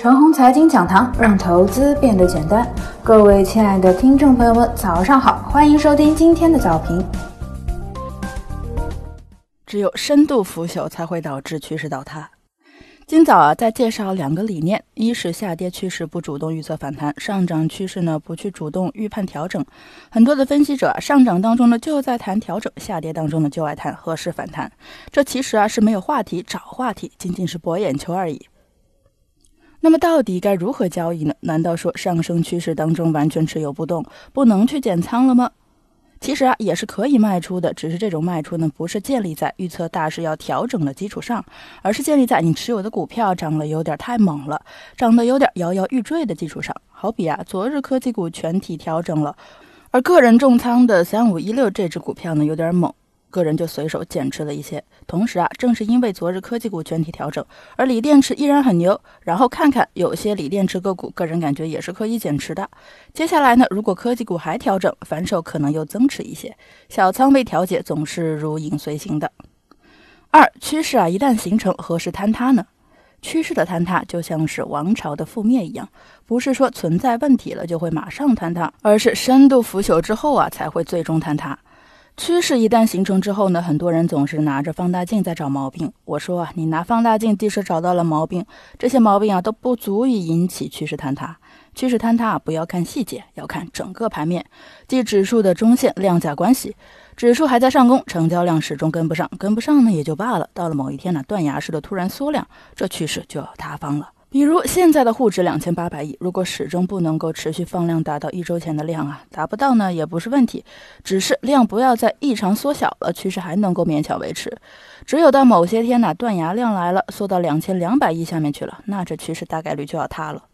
陈红财经讲堂，让投资变得简单。各位亲爱的听众朋友们，早上好，欢迎收听今天的早评。只有深度腐朽才会导致趋势倒塌。今早啊，在介绍两个理念：一是下跌趋势不主动预测反弹，上涨趋势呢不去主动预判调整。很多的分析者啊，上涨当中呢就在谈调整，下跌当中呢就爱谈何时反弹。这其实啊是没有话题，找话题，仅仅是博眼球而已。那么到底该如何交易呢？难道说上升趋势当中完全持有不动，不能去减仓了吗？其实啊，也是可以卖出的，只是这种卖出呢，不是建立在预测大势要调整的基础上，而是建立在你持有的股票涨了有点太猛了，涨得有点摇摇欲坠的基础上。好比啊，昨日科技股全体调整了，而个人重仓的三五一六这只股票呢，有点猛。个人就随手减持了一些，同时啊，正是因为昨日科技股全体调整，而锂电池依然很牛。然后看看有些锂电池个股，个人感觉也是可以减持的。接下来呢，如果科技股还调整，反手可能又增持一些。小仓位调节总是如影随形的。二趋势啊，一旦形成，何时坍塌呢？趋势的坍塌就像是王朝的覆灭一样，不是说存在问题了就会马上坍塌，而是深度腐朽之后啊，才会最终坍塌。趋势一旦形成之后呢，很多人总是拿着放大镜在找毛病。我说啊，你拿放大镜即使找到了毛病，这些毛病啊都不足以引起趋势坍塌。趋势坍塌不要看细节，要看整个盘面，即指数的中线量价关系。指数还在上攻，成交量始终跟不上，跟不上呢也就罢了。到了某一天呢，断崖式的突然缩量，这趋势就要塌方了。比如现在的沪指两千八百亿，如果始终不能够持续放量达到一周前的量啊，达不到呢也不是问题，只是量不要再异常缩小了，趋势还能够勉强维持。只有到某些天呢，断崖量来了，缩到两千两百亿下面去了，那这趋势大概率就要塌了。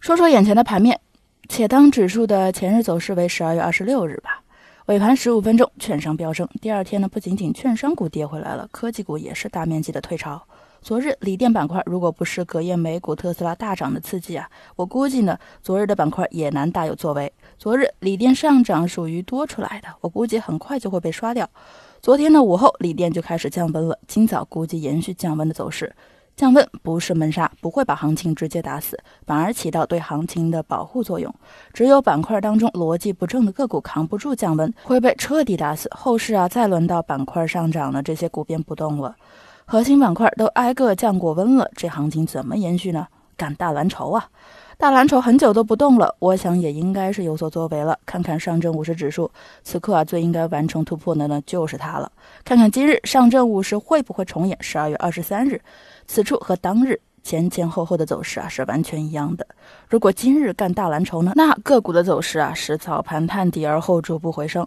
说说眼前的盘面，且当指数的前日走势为十二月二十六日吧，尾盘十五分钟券商飙升，第二天呢不仅仅券商股跌回来了，科技股也是大面积的退潮。昨日锂电板块如果不是隔夜美股特斯拉大涨的刺激啊，我估计呢，昨日的板块也难大有作为。昨日锂电上涨属于多出来的，我估计很快就会被刷掉。昨天的午后，锂电就开始降温了，今早估计延续降温的走势。降温不是闷杀，不会把行情直接打死，反而起到对行情的保护作用。只有板块当中逻辑不正的个股扛不住降温，会被彻底打死。后市啊，再轮到板块上涨的这些股便不动了。核心板块都挨个降过温了，这行情怎么延续呢？赶大蓝筹啊！大蓝筹很久都不动了，我想也应该是有所作为了。看看上证五十指数，此刻啊最应该完成突破的呢就是它了。看看今日上证五十会不会重演十二月二十三日，此处和当日前前后后的走势啊是完全一样的。如果今日干大蓝筹呢，那个股的走势啊是早盘探底而后逐步回升。